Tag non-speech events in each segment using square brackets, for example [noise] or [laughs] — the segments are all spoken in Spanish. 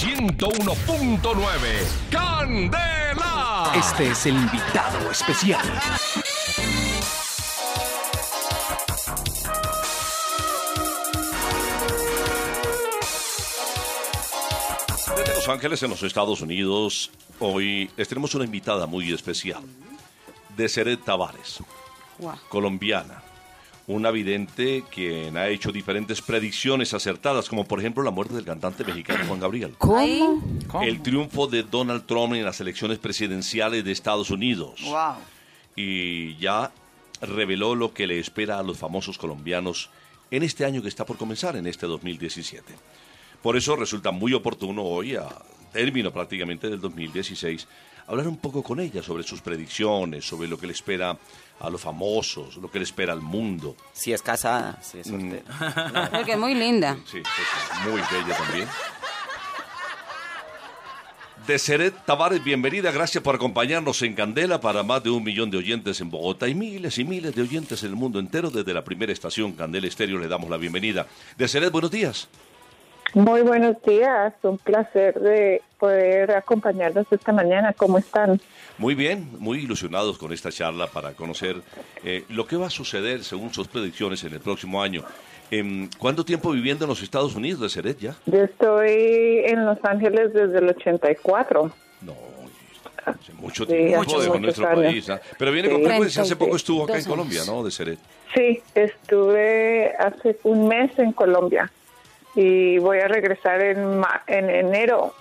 101.9. ¡Candela! Este es el invitado especial. Desde Los Ángeles, en los Estados Unidos, hoy tenemos una invitada muy especial. Deseret Tavares, colombiana. Una vidente quien ha hecho diferentes predicciones acertadas, como por ejemplo la muerte del cantante mexicano Juan Gabriel. ¿Cómo? El triunfo de Donald Trump en las elecciones presidenciales de Estados Unidos. Wow. Y ya reveló lo que le espera a los famosos colombianos en este año que está por comenzar, en este 2017. Por eso resulta muy oportuno hoy, a término prácticamente del 2016, hablar un poco con ella sobre sus predicciones, sobre lo que le espera a los famosos, lo que le espera al mundo. Si es casada, si es soltera. [laughs] Porque es muy linda. Sí, es muy bella también. Deseret Tavares, bienvenida, gracias por acompañarnos en Candela para más de un millón de oyentes en Bogotá y miles y miles de oyentes en el mundo entero. Desde la primera estación Candela Estéreo le damos la bienvenida. Deseret, buenos días. Muy buenos días, un placer de poder acompañarnos esta mañana. ¿Cómo están? Muy bien, muy ilusionados con esta charla para conocer eh, lo que va a suceder según sus predicciones en el próximo año. Em, ¿Cuánto tiempo viviendo en los Estados Unidos, Deseret, ya? Yo estoy en Los Ángeles desde el 84. No, hace mucho Sí, tiempo hace muchos nuestro años. país. ¿ah? Pero viene Sí. con frecuencia, hace poco 32 estuvo acá en. Colombia, ¿no, Deseret? Sí, estuve hace un mes en Colombia y voy a regresar en, ma- en enero,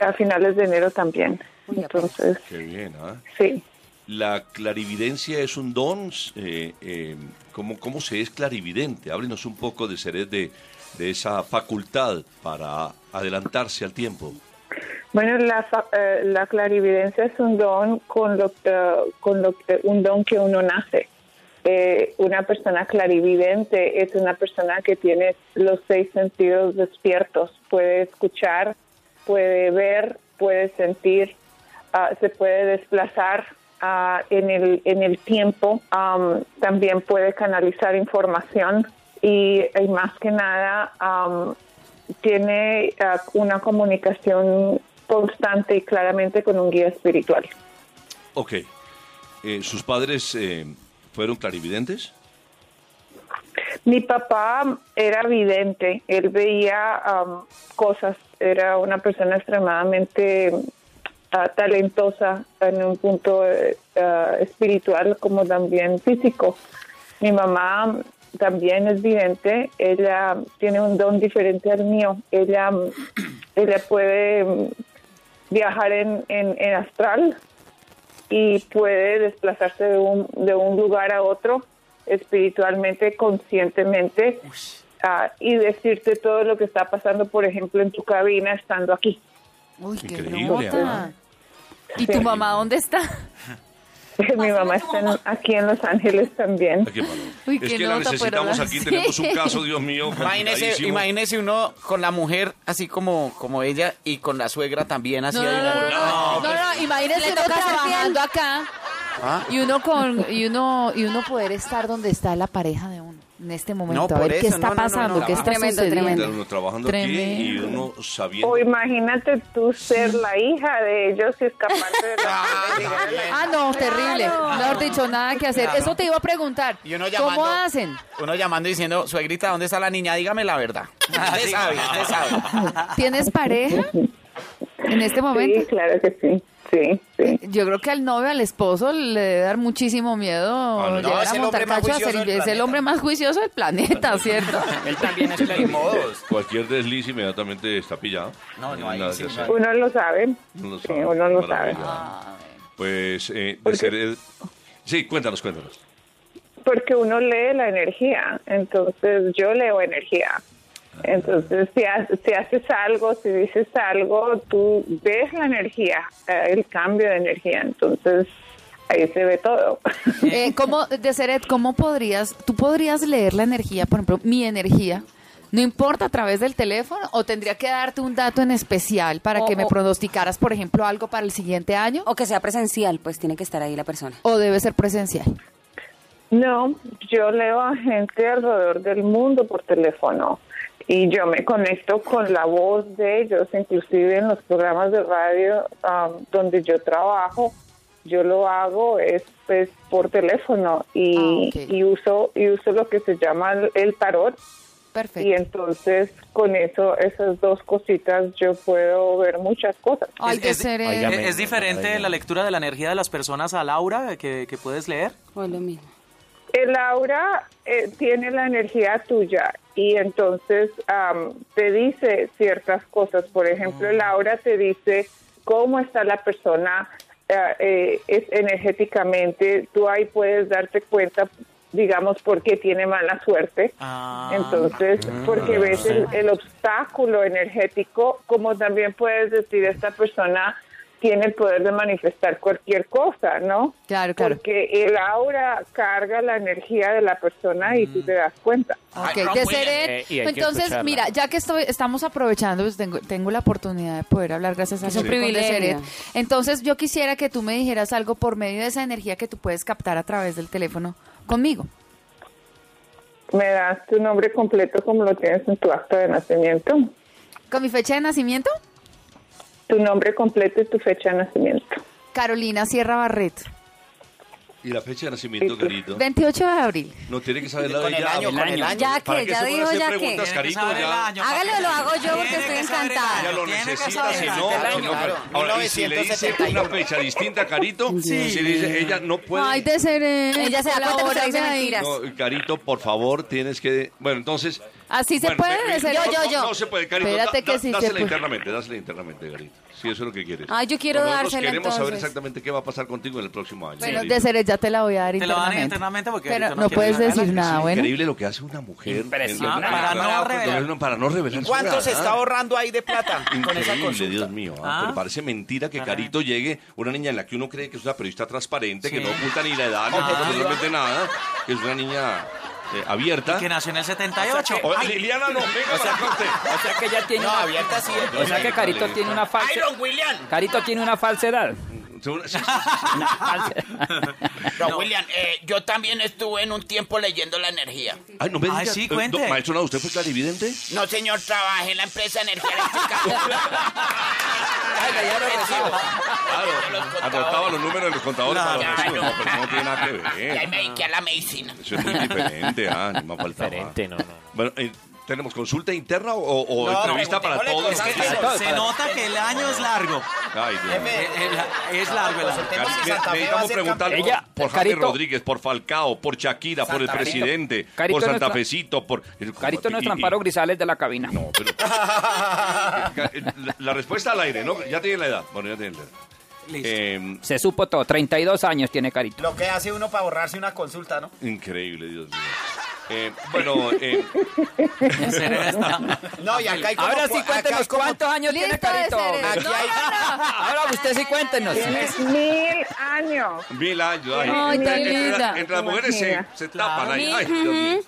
a finales de enero también. Entonces, Qué bien, ¿ah? sí. La clarividencia es un don. Eh, eh, ¿cómo, ¿Cómo se es clarividente? Háblenos un poco de Seret de, de esa facultad para adelantarse al tiempo. Bueno, la, fa- eh, la clarividencia es un don con lo, eh, con lo que- un don que uno nace. Eh, una persona clarividente es una persona que tiene los seis sentidos despiertos. Puede escuchar, puede ver, puede sentir, ah, se puede desplazar ah, en, el, en el tiempo. Am, también puede canalizar información y, más que nada am, tiene ah, una comunicación constante y claramente con un guía espiritual. Ok. Eh, ¿Sus padres eh, fueron clarividentes? Mi papá era vidente, él veía am, cosas, era una persona extremadamente talentosa en un punto eh, ah, espiritual como también físico. Mi mamá también es vidente, ella tiene un don diferente al mío, ella, ella puede mm, viajar en, en astral y puede desplazarse de un, de un lugar a otro espiritualmente, conscientemente, ah, y decirte todo lo que está pasando, por ejemplo, en tu cabina estando aquí. Uy, qué Increíble, nota. ¿Y Sí. tu mamá dónde está? [laughs] Mi mamá está en- aquí en Los Ángeles también. Uy, es qué que la necesitamos aquí, sí. tenemos un caso, Dios mío. [laughs] Imagínese, imagínese uno con la mujer así como, como ella y con la suegra también así. No, no, ahí. no, no, no, no, no, imagínese uno trabajando acá ¿Ah? y uno con y uno y uno poder estar donde está la pareja de uno en este momento, No, a ver qué está no, no, no, pasando, no. qué está Tremendo, sucediendo. tremendo. Uno trabajando aquí y Tremendo. uno sabiendo. O imagínate tú ser la hija de ellos y escaparte de la... [laughs] Ah, no, terrible. Mejor dicho, nada que hacer. Claro. Eso te iba a preguntar. Y uno llamando, ¿Cómo hacen? Uno llamando diciendo, suegrita, ¿dónde está la niña? Dígame la verdad. Usted sabe, usted sabe. ¿Tienes pareja en este Sí, momento? claro que sí. Sí, sí. Yo creo que al novio, al esposo, le debe dar muchísimo miedo no. llegar a el montar hombre más cacho a juicioso ser- del es el planeta. hombre más juicioso del planeta, [laughs] ¿cierto? Él también es modos. Cualquier desliz inmediatamente está pillado. No, no, hay sí que no hacer. hay. Uno lo sabe. Uno lo Sí, sabe. uno lo sabe. Maravilla. Pues, eh, de Sí, cuéntanos, cuéntanos. Porque uno lee la energía, entonces yo leo energía. Entonces, si, ha- si haces algo, si dices algo, tú ves la energía, eh, el cambio de energía. Entonces, ahí se ve todo. [laughs] Eh, ¿cómo, de Seret, cómo podrías, tú podrías leer la energía, por ejemplo, mi energía, no importa a través del teléfono, o tendría que darte un dato en especial para O- que me pronosticaras, por ejemplo, algo para el siguiente año, O que sea presencial, pues tiene que estar ahí la persona. o debe ser presencial. No, yo leo a gente alrededor del mundo por teléfono y yo me conecto con la voz de ellos, inclusive en los programas de radio um, donde yo trabajo, yo lo hago es pues, por teléfono y, Ah, y uso y uso lo que se llama el- el tarot y Perfecto. entonces con eso esas dos cositas yo puedo ver muchas cosas. Ay, Es- es- ser ¿Es, Óigame, es diferente la lectura de la energía de las personas al aura que, que puedes leer? O lo mismo. El aura eh, tiene la energía tuya y entonces am, te dice ciertas cosas. Por ejemplo, el aura te dice cómo está la persona eh, eh, es energéticamente. Tú ahí puedes darte cuenta, digamos, por qué tiene mala suerte. Ah. Entonces, porque ves el, el obstáculo energético, como también puedes decir, esta persona tiene el poder de manifestar cualquier cosa, ¿no? Claro, claro. Porque el aura carga la energía de la persona y tú te das cuenta. Ok, Ay, no, de muy bien. Seret, Eh, entonces, mira, ya que estoy, estamos aprovechando, pues tengo, tengo la oportunidad de poder hablar gracias a Es un de privilegio. Seret. Entonces, yo quisiera que tú me dijeras algo por medio de esa energía que tú puedes captar a través del teléfono conmigo. Me das tu nombre completo como lo tienes en tu acta de nacimiento. ¿Con mi fecha de nacimiento? Tu nombre completo y tu fecha de nacimiento. Carolina Sierra Barreto, ¿Y la fecha de nacimiento, Carito? 28 de abril. No tiene que saber la Con de el ella. año, con el año. Ya ¿Para que, ya se hacer ya que. que Carito? saber el Ya. año, Hágalo, lo hago yo porque estoy que encantada. Ya lo que necesita, si no, no, claro. ahora, y si le dice 1971. una fecha distinta, Carito, si le dice, ella no puede. Ay, de Seret. Ella se da cuenta que usted dice mentiras. No, Carito, por favor, tienes que. Bueno, entonces. Así se bueno, puede, me- ser- no, Yo, yo, no, yo. No se puede, Carito. Espérate que sí se Dásela puede. internamente, dásela internamente, Carito. Si eso es lo que quieres. Ay, yo quiero Nosotros dársela, queremos saber exactamente qué va a pasar contigo en el próximo año. Bueno, de Seret ya te la voy a dar Te lo van a dar internamente. internamente porque Pero no puedes decir nada, Es bueno. increíble lo que hace una mujer. Impresionante. Para no revelar. no, para no revelar su ¿Cuánto se está ahorrando ahí de plata con esa Increíble, consulta? Dios mío. ah, Ah. Pero parece mentira que Carito llegue, una niña en la que uno cree que es una periodista transparente, que no oculta ni la edad, ni Objetiva. absolutamente nada, que es una niña eh, abierta. Que nació en el 78. O- Liliana no, venga para acá usted. O sea que ella tiene No, una... abierta sí. O sea que Carito tiene una falsa... Iron William. Carito tiene una falsedad. Sí, sí, falsedad. Don William, eh, yo también estuve en un tiempo leyendo la energía. Ay, no me Ay, diga. sí, eh, cuente. no, maestro, no, ¿usted fue clarividente? No, señor, trabajé en la empresa de energía eléctrica. [laughs] Claro, anotaba los números de los contadores para los Claro. recibos. No, pero eso no tiene nada que y ahí me dediqué a la medicina. Eso es muy diferente, ah, ni más faltaba. Diferente, no, no. Bueno, eh, ¿tenemos consulta interna o, o No, entrevista para todos? Es que- se, se nota que el año es largo. Ay, Dios mío. Jefe, Es, es largo el año. Consultemos si Cari- Santa Fe va a Necesitamos preguntar por, Ella- por Jaime Carito. Rodríguez, por Falcao, por Shakira, por el presidente, Carito por Santa nuestra- Fecito, por... Carito no es y- y- Amparo Grisales de la cabina. No, pero... la, la respuesta al aire, ¿no? Ya tiene la edad. Bueno, ya tiene la edad. Listo. Eh, Se supo todo. 32 años tiene Carito. Lo que hace uno para borrarse una consulta, ¿no? increíble, Dios mío. Eh, bueno, eh, [laughs] No, y acá hay como... Ahora sí cuéntenos como- cuántos años tiene Listo, de Carito. Aquí No, hay- no, no. Ahora usted sí cuéntenos. Tienes mil años. mil años. Ay, Ay, entre, tan entre- linda. entre las mujeres se, se tapan ahí. Ay, Dios mío.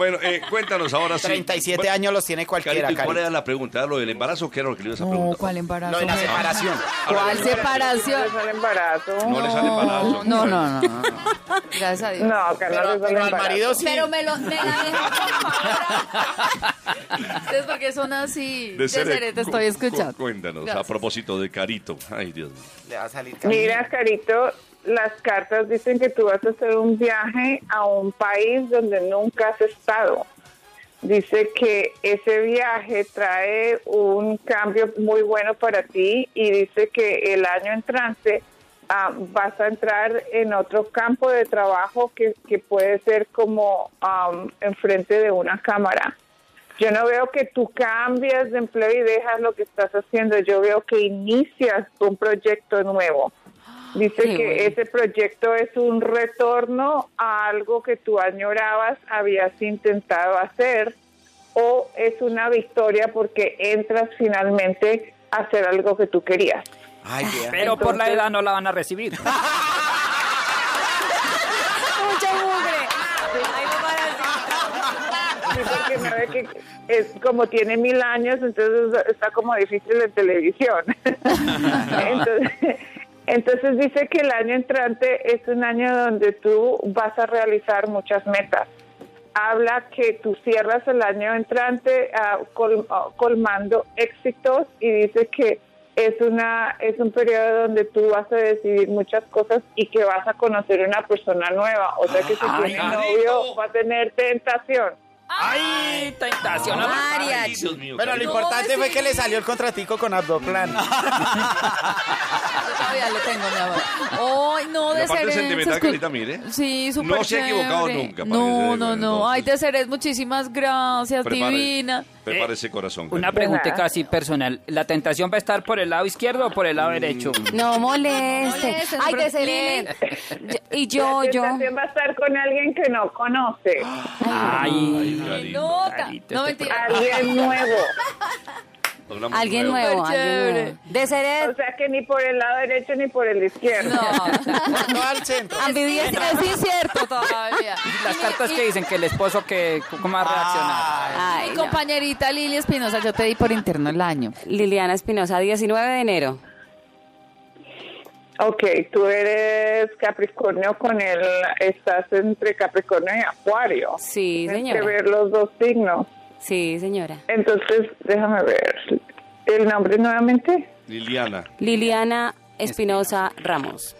Bueno, eh, cuéntanos ahora sí. 37 Bueno, años los tiene cualquiera, Carito, ¿y ¿cuál era la pregunta? ¿Lo del embarazo qué era lo que le ibas a No, preguntar? ¿cuál embarazo? Lo de la separación. ¿Cuál separación? No le sale embarazo. No le sale embarazo. No, no, no, no. [laughs] Gracias a Dios. No, no Pero, le sale pero al embarazo. marido sí. Pero me, lo, me la dejan Ustedes [laughs] porque son así. De Seret te estoy cu- escuchando. Cuéntanos, a Gracias. propósito de Carito. Ay, Dios mío. Le va a salir. Mira, Carito, las cartas dicen que tú vas a hacer un viaje a un país donde nunca has estado. Dice que ese viaje trae un cambio muy bueno para ti y dice que el año entrante ah, vas a entrar en otro campo de trabajo que, puede ser como am, enfrente de una cámara. Yo no veo que tú cambias de empleo y dejas lo que estás haciendo. Yo veo que inicias un proyecto nuevo. Dice Qué que bueno. ese proyecto es un retorno a algo que tú añorabas, habías intentado hacer, o es una victoria porque entras finalmente a hacer algo que tú querías. Ay, vea. Pero por la edad no la van a recibir. [laughs] Mucha mugre. Porque ve que es como tiene mil años, entonces está como difícil en televisión. [laughs] entonces, entonces dice que el año entrante es un año donde tú vas a realizar muchas metas. habla que tú cierras el año entrante ah, col- ah, colmando éxitos y dice que es una es un periodo donde tú vas a decidir muchas cosas y que vas a conocer una persona nueva, o sea que si Ay, tiene novio va a tener tentación. ¡Ay, tentación! Dios mío, Pero lo importante fue que le salió el contratico con Abdoplan. [laughs] Yo todavía le tengo, mi amor. Ay, no, La de parte Ceres, sentimental, escu- Carita, mire. Sí, súper No se ha equivocado chévere. nunca, No, no, no. entonces. Ay, de Ceres, muchísimas gracias, Prepare- divina. Prepárese, corazón. Una preguntita así personal. ¿La tentación va a estar por el lado izquierdo o por el lado derecho? No moleste. molestes, Ay, de Seré. Y yo, La yo. tentación va a estar con alguien que no conoce, Ay. Nota. Carito, No, este mentira. alguien nuevo. Programa Alguien nuevo, alguien nuevo. De O Seré. sea que ni por el lado derecho ni por el izquierdo. No, [laughs] No al centro. [laughs] Ambidiestro. es incierto todavía. Las cartas que dicen que el esposo que cómo va a reaccionar. Ay, Mi no. compañerita Lili Espinosa, yo te di por interno el año. Liliana Espinosa, 19 de enero. Ok, tú eres Capricornio con el, estás entre Capricornio y Acuario. Sí, Tienes que ver los dos signos. Sí, señora. Entonces, déjame ver. ¿El nombre nuevamente? Liliana. Liliana Espinosa Ramos.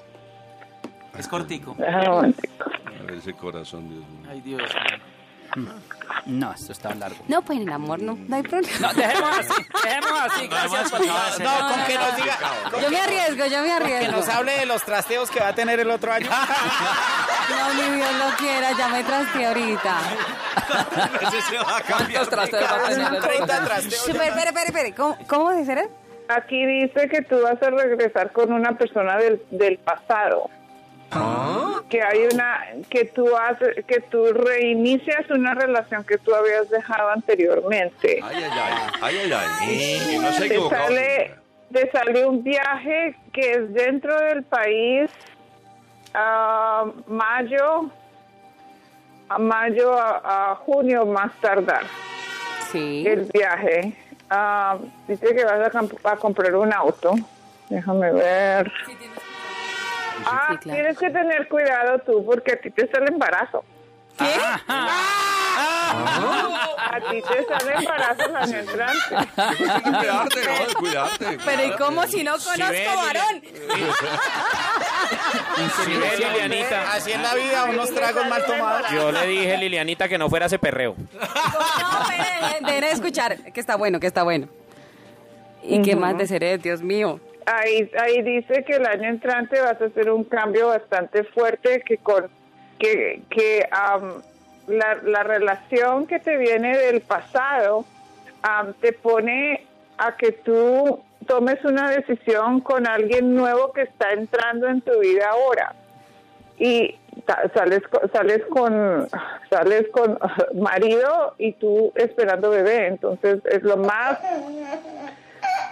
Es cortico. Déjame un momentico. A ver ese corazón, Dios mío. Ay, Dios. No, esto está largo. No, pues en el amor no, no hay problema. No, dejemos así, dejemos así. Gracias por la- No, con que nos diga, Yo me arriesgo, yo me que arriesgo. nos hable de los trasteos que va a tener el otro año. [laughs] No, ni Dios lo quiera, ya me trasteé ahorita. [laughs] Ese se va a cambiar. ¿Cuántos trasteos va a tener el 30 trasteos. Espera, espera, espera. ¿Cómo, cómo de Seré? Aquí dice que tú vas a regresar con una persona del, del pasado. Que hay una, que tú haces, que tú reinicias una relación que tú habías dejado anteriormente. Ay, ay, ay. Ay, ay, no se te sale, te sale un viaje que es dentro del país a mayo, a mayo a, a junio más tardar Sí. el viaje. Ah, dice que vas a, camp- a comprar un auto. Déjame ver. Ah, Sí, claro. tienes que tener cuidado tú porque a ti te sale embarazo. A ti te sale embarazo año entrante. Cuidarte, no, cuidarte. Pero ¿y cómo si no conozco varón? Sí, ve, Lilianita. Así en la vida, unos tragos mal tomados. Yo le dije, Lilianita, que no fuera ese perreo. No, dejen de escuchar, que está bueno, que está bueno. ¿Y qué más de Seré, Dios mío? Ahí, ahí dice que el año entrante vas a hacer un cambio bastante fuerte que con que, que am, la, la relación que te viene del pasado am, te pone a que tú tomes una decisión con alguien nuevo que está entrando en tu vida ahora. Y sales sales con sales con [laughs] marido y tú esperando bebé. Entonces es lo más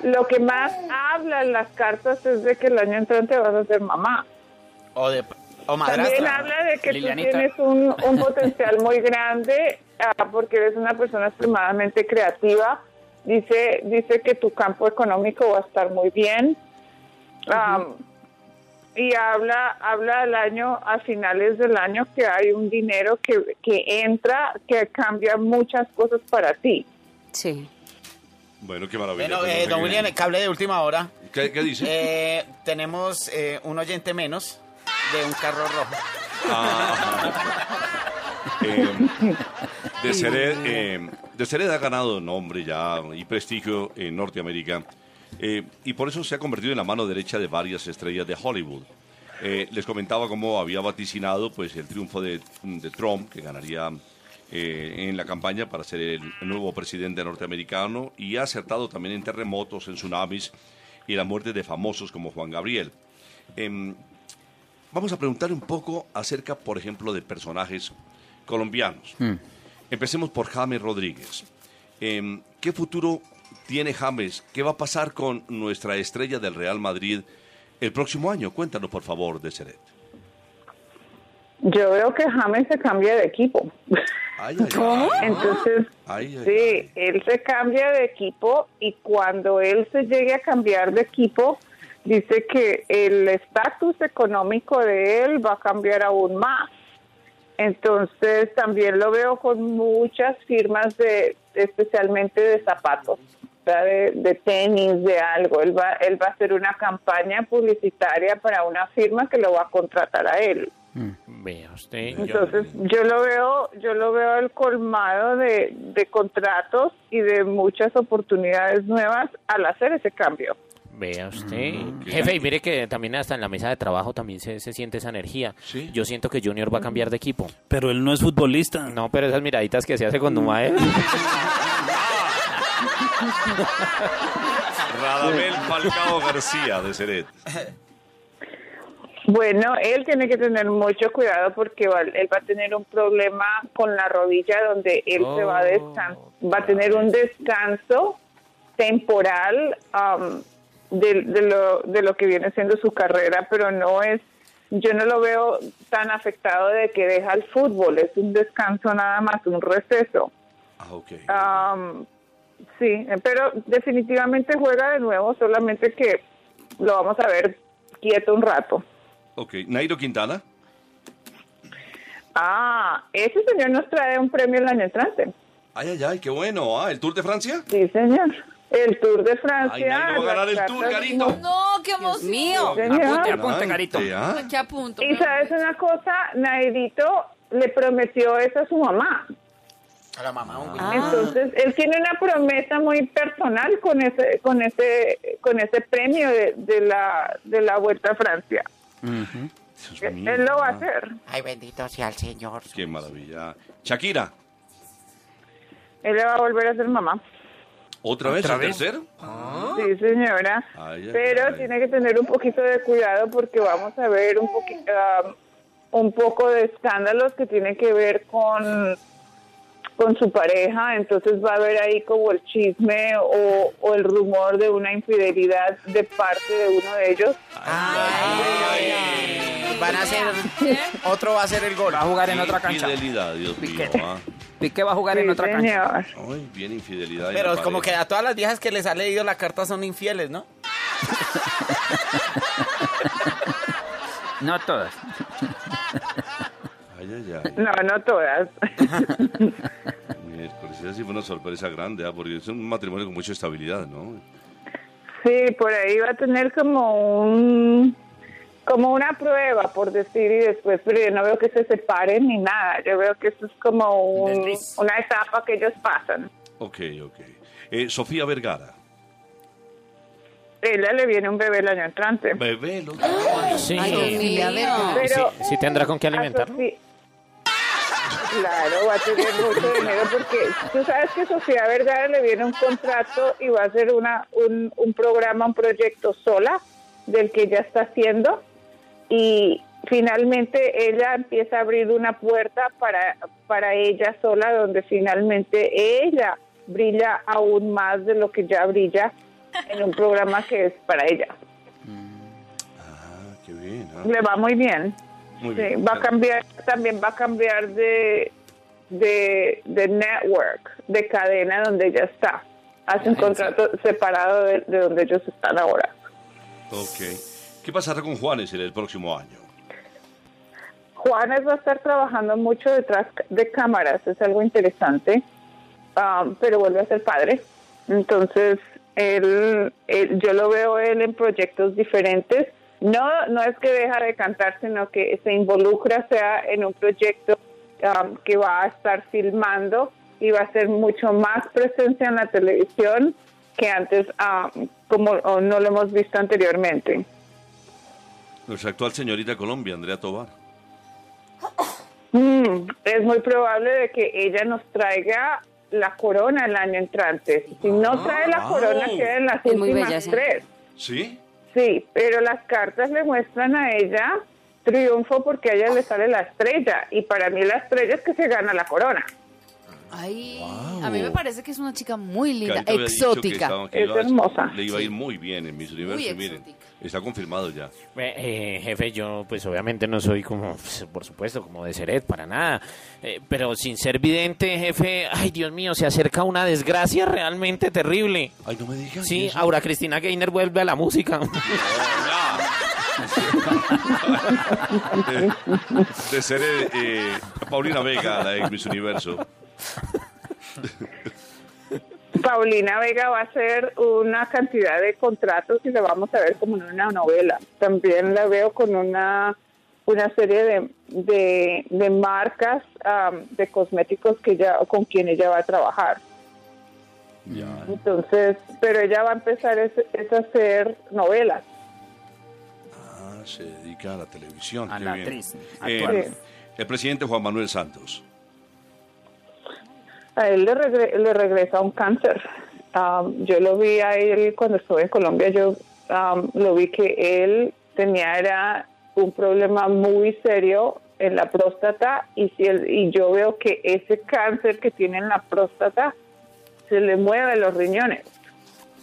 lo que más hablan las cartas es de que el año entrante vas a ser mamá. O, de, o También habla de que Lilianita. tú tienes un, un potencial muy grande ah, porque eres una persona extremadamente creativa. Dice, dice que tu campo económico va a estar muy bien. Y habla, habla al año, a finales del año, que hay un dinero que, que entra, que cambia muchas cosas para ti. Sí. Bueno, qué maravilla. Bueno, pues, eh, no sé don William, cable de última hora. ¿Qué, qué dice? Eh, tenemos eh, un oyente menos de un carro rojo. Eh, [laughs] de Cered, eh, de Cered ha ganado nombre ya y prestigio en Norteamérica eh, y por eso se ha convertido en la mano derecha de varias estrellas de Hollywood. Eh, les comentaba cómo había vaticinado pues el triunfo de, de Trump, que ganaría eh, en la campaña para ser el nuevo presidente norteamericano y ha acertado también en terremotos, en tsunamis y la muerte de famosos como Juan Gabriel. Em, Vamos a preguntar un poco acerca, por ejemplo, de personajes colombianos. Empecemos por James Rodríguez. Em, ¿Qué futuro tiene James? ¿Qué va a pasar con nuestra estrella del Real Madrid el próximo año? Cuéntanos, por favor, de Seret. Yo veo que James se cambia de equipo. [laughs] Ay, ay, ay. Entonces, Ay, ay, sí, él se cambia de equipo y cuando él se llegue a cambiar de equipo, dice que el estatus económico de él va a cambiar aún más. Entonces también lo veo con muchas firmas de, especialmente de zapatos, de, de tenis, de algo. Él va, él va a hacer una campaña publicitaria para una firma que lo va a contratar a él. Vea usted. yo- Entonces yo lo veo, yo lo veo el colmado de, de contratos y de muchas oportunidades nuevas al hacer ese cambio. Vea usted. Jefe, y mire que también hasta en la mesa de trabajo también se, se siente esa energía. Sí. Yo siento que Junior va a cambiar de equipo. Pero él no es futbolista. No, pero esas miraditas que se hace con Dumael. [laughs] Radamel Falcao García de Seret. [laughs] Bueno, él tiene que tener mucho cuidado porque va- él va a tener un problema con la rodilla donde él se va a descan- va a tener un descanso temporal am, de, de lo, de lo que viene siendo su carrera, pero no es, yo no lo veo tan afectado de que deja el fútbol, es un descanso nada más, un receso. Ah, ok. Am, sí, pero definitivamente juega de nuevo, solamente que lo vamos a ver quieto un rato. Ok, Nairo Quintana. Ah, ese señor nos trae un premio el año entrante. Ay, ay, ay, qué bueno. Ah, ¿el Tour de Francia? Sí, señor. El Tour de Ay, Francia. Nairo va a ganar el Tour, Carito. No, qué emoción. mío. Señor. Apunte, apunte, Carito. Ah. ¿Qué apunto? Y sabes una cosa, Nairito le prometió eso a su mamá. A la mamá, un Ah. Entonces, él tiene una promesa muy personal con ese con ese con ese premio de, de la de la Vuelta a Francia. Dios Él mío. lo va a Ah, hacer. Ay, bendito sea el Señor. Qué maravilla. Shakira. Él le va a volver a ser mamá. ¿Otra vez? ¿Otra ¿El vez? tercero? Sí, señora. Ay, Pero ay. tiene que tener un poquito de cuidado porque vamos a ver un poquito, un poco de escándalos que tienen que ver con con su pareja, entonces va a haber ahí como el chisme o, o el rumor de una infidelidad de parte de uno de ellos. Van a hacer. Otro va a ser el gol. Va a jugar en otra cancha. Infidelidad, Dios mío. Piqué. ah. Piqué va a jugar en otra cancha. señor. Ay, bien infidelidad. en Pero la es como que pareja. a todas las viejas que les ha leído la carta son infieles, ¿no? [laughs] No todas. Ay, ay, ay. No, no todas. [laughs] Esa sí fue una sorpresa grande, ah, porque es un matrimonio con mucha estabilidad, ¿no? Sí, por ahí va a tener como un como una prueba, por decir, y después, pero yo no veo que se separen ni nada. Yo veo que eso es como un- una etapa que ellos pasan. Ok, ok. Eh, Sofía Vergara. Ella le viene un bebé el año entrante. Bebé, lo Sí. Ay, ver, Pero sí, sí tendrá con qué alimentarlo. Sofía- Claro, va a tener mucho dinero porque tú sabes que Sofía Vergara le viene un contrato y va a hacer una, un, un programa, un proyecto sola del que ella está haciendo y finalmente ella empieza a abrir una puerta para, para ella sola donde finalmente ella brilla aún más de lo que ya brilla en un programa que es para ella. Ah, qué bien. ah. Le va muy bien. Muy Sí, bien. va a cambiar, también va a cambiar de, de, de network, de cadena donde ella está. Hace un contrato separado de, de donde ellos están ahora. Ok. ¿Qué pasará con Juanes en el próximo año? Juanes va a estar trabajando mucho detrás de cámaras, es algo interesante, um, pero vuelve a ser padre. Entonces, él, él- yo lo veo él en proyectos diferentes. No, no es que deja de cantar, sino que se involucra, sea en un proyecto um, que va a estar filmando y va a ser mucho más presencia en la televisión que antes, um, como o no lo hemos visto anteriormente. Nuestra actual señorita Colombia, Andrea Tobar. Mm, es muy probable de que ella nos traiga la corona el año entrante. Si no trae la corona, quedan las Es últimas bella, tres. ¿Sí? Sí, pero las cartas le muestran a ella triunfo porque a ella le sale la estrella. Y para mí la estrella es que se gana la corona. Ay, a mí me parece que es una chica muy linda, que exótica. estaba- que Es hermosa. Le iba a ir muy bien en Miss Universo. Miren, exótica. Está confirmado ya. Eh, jefe, yo pues obviamente no soy como, pues, por supuesto, como de Seret, para nada. Eh, pero sin ser vidente, jefe, ay Dios mío, se acerca una desgracia realmente terrible. Ay, no me digas. Sí, eso. Aura Cristina Gainer vuelve a la música. [laughs] de, de ser eh, eh, Paulina Vega, la ex Miss Universo. [laughs] Paulina Vega va a hacer una cantidad de contratos y la vamos a ver como en una novela. También la veo con una una serie de, de, de marcas de cosméticos que ella, con quien ella va a trabajar. Entonces, pero ella va a empezar es, es a hacer novelas. Ah, se dedica a la televisión. A qué la bien. actriz, Eh, el presidente Juan Manuel Santos. A él le, le regresa un cáncer. Am, yo lo vi a él cuando estuve en Colombia, yo am, lo vi que él tenía era un problema muy serio en la próstata y, si él- y yo veo que ese cáncer que tiene en la próstata se le mueve los riñones.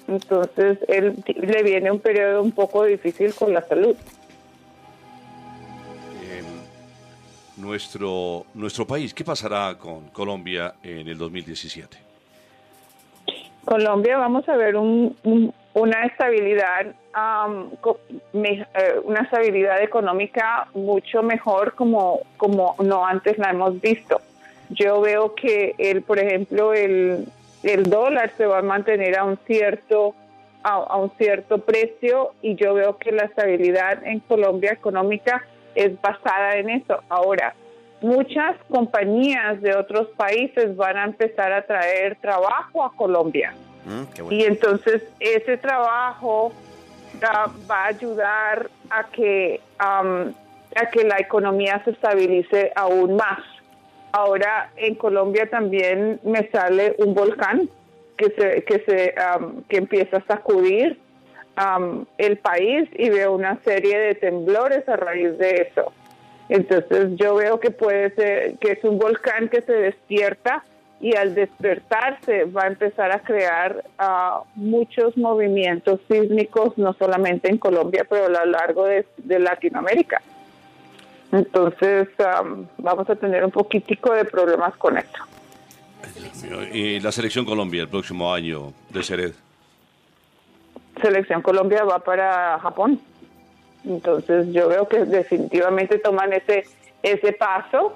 Entonces, él le viene un periodo un poco difícil con la salud. Nuestro, nuestro país, ¿qué pasará con Colombia en el 2017? Colombia vamos a ver un- un- una estabilidad eh, una estabilidad económica mucho mejor como como no antes la hemos visto yo veo que el por ejemplo el, el dólar se va a mantener a un cierto a un cierto precio y yo veo que la estabilidad en Colombia económica es basada en eso. Ahora muchas compañías de otros países van a empezar a traer trabajo a Colombia. Y entonces ese trabajo va, va a ayudar a que am, a que la economía se estabilice aún más. Ahora en Colombia también me sale un volcán que se que se am, que empieza a sacudir am, el país y veo una serie de temblores a raíz de eso. Entonces yo veo que puede ser que es un volcán que se despierta y al despertarse va a empezar a crear ah, muchos movimientos sísmicos, no solamente en Colombia, pero a lo largo de, Latinoamérica. Entonces am, vamos a tener un poquitico de problemas con esto. Y la selección Colombia el próximo año de Sered. Selección Colombia va para Japón. Entonces yo veo que definitivamente toman ese ese paso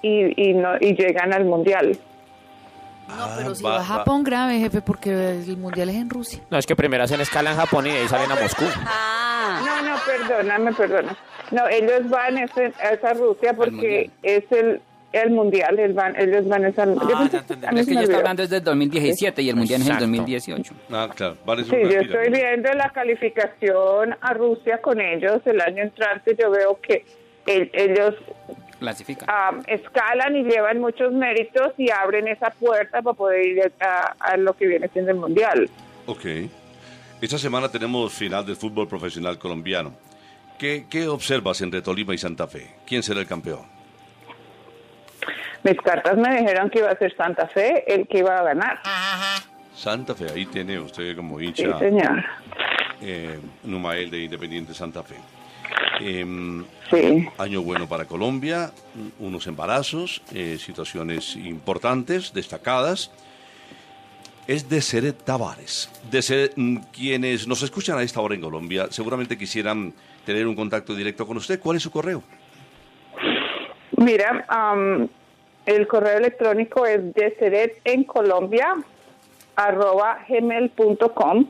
y, y, no, y llegan al mundial. No, pero si va- va, a va- Japón grave, jefe, porque el mundial es en Rusia. No, es que primero hacen escala en Japón y de ahí salen a Moscú. No, no, perdóname, perdona. No, ellos van a ese- a esa Rusia porque es el, el mundial, ellos van, ellos van a esa... yo pensé que a mí Es que está olvidó. hablando desde el 2017 y el mundial es en el Exacto. 2018. Ah, claro. Vale, Sí, yo estoy viendo la calificación a Rusia con ellos. El año entrante yo veo que el- ellos Clasifica. ah, escalan y llevan muchos méritos y abren esa puerta para poder ir a, a lo que viene siendo el mundial. Ok. Esta semana tenemos final del fútbol profesional colombiano. ¿Qué, qué observas entre Tolima y Santa Fe? ¿Quién será el campeón? Mis cartas me dijeron que iba a ser Santa Fe el que iba a ganar. Santa Fe, ahí tiene usted como Sí, hincha señor. eh, Numael de Independiente Santa Fe. Em, Sí. Año bueno para Colombia, unos embarazos, eh, situaciones importantes, destacadas. Es de Seret Tavares. De Seret, mm, quienes nos escuchan a esta hora en Colombia seguramente quisieran tener un contacto directo con usted. ¿Cuál es su correo? Mira, am, el correo electrónico es gmail.com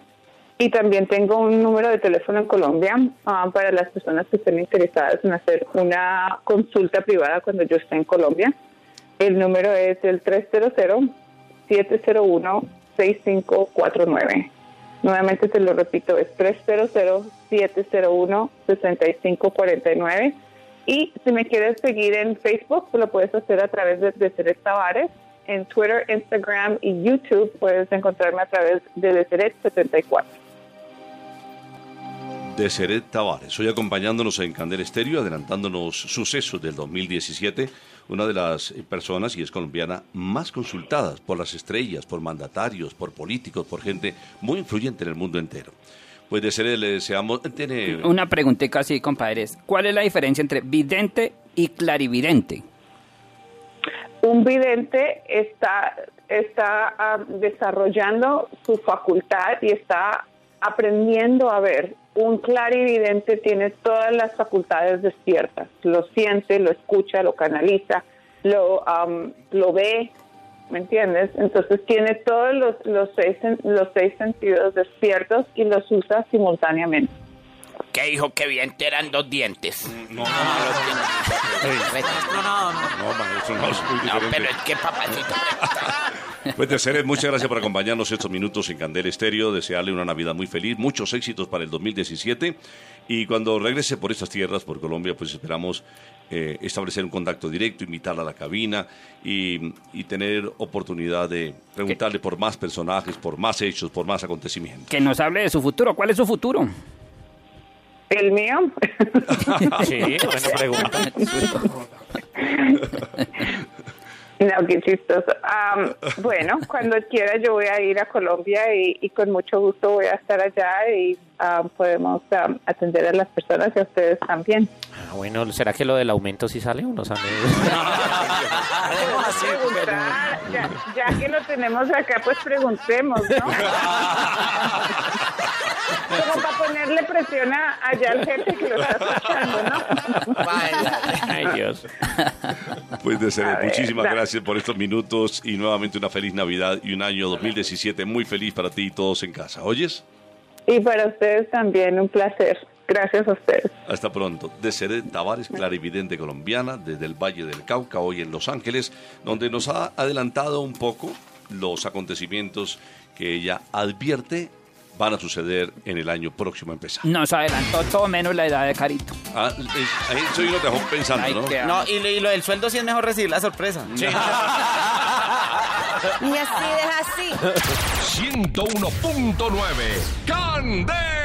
y también tengo un número de teléfono en Colombia ah, para las personas que estén interesadas en hacer una consulta privada cuando yo esté en Colombia. El número es el 300-701-6549. Nuevamente te lo repito, es 300-701-6549. Y si me quieres seguir en Facebook, lo puedes hacer a través de Deseret Tavares. En Twitter, Instagram y YouTube puedes encontrarme a través de Deseret74. De Seret Tavares. Hoy acompañándonos en Candel Estéreo, adelantándonos sucesos del 2017. Una de las personas, y es colombiana, más consultadas por las estrellas, por mandatarios, por políticos, por gente muy influyente en el mundo entero. Pues de Seret le deseamos. Tiene. Una preguntita así, compadres. ¿Cuál es la diferencia entre vidente y clarividente? Un vidente está, está ah, desarrollando su facultad y está aprendiendo a ver. Un clarividente tiene todas las facultades despiertas. Lo siente, lo escucha, lo canaliza, lo, am, lo ve, ¿me entiendes? Entonces tiene todos los, los, seis, los seis sentidos despiertos y los usa simultáneamente. ¿Qué dijo que bien te eran dos dientes? No, No, no, no. No, no es muy No, pero es que papacito Pues de Seret, muchas gracias por acompañarnos estos minutos en Candel Estéreo. Desearle una Navidad muy feliz, muchos éxitos para el 2017. Y cuando regrese por estas tierras, por Colombia, pues esperamos eh, establecer un contacto directo, invitarla a la cabina y, y tener oportunidad de preguntarle por más personajes, por más hechos, por más acontecimientos. Que nos hable de su futuro. ¿Cuál es su futuro? ¿El mío? [laughs] Sí, buena pregunta. [laughs] [laughs] No, qué. Am, bueno, cuando quiera yo voy a ir a Colombia y, y con mucho gusto voy a estar allá y am, podemos atender a las personas y a ustedes también. Ah, bueno, ¿será que lo del aumento sí sale o no sale? [laughs] Preguntar, ya, ya que lo tenemos acá, pues preguntemos, ¿no? Como para ponerle presión a, allá al jefe que lo está escuchando, ¿no? Ay, Dios. Pues de ver, muchísimas gracias por estos minutos y nuevamente una feliz Navidad y un año 2017 muy feliz para ti y todos en casa. ¿Oyes? Y para ustedes también, un placer. Gracias a ustedes. Hasta pronto. De Seret Tavares, clarividente colombiana, desde el Valle del Cauca, hoy en Los Ángeles, donde nos ha adelantado un poco los acontecimientos que ella advierte van a suceder en el año próximo a empezar. Nos adelantó todo menos la edad de Carito. Ah, es- ahí soy uno dejó pensando, Ay, ¿no? No, y, lo- y lo del sueldo sí es mejor recibir la sorpresa. [laughs] Y así deja así. [laughs] 101.9 Candela.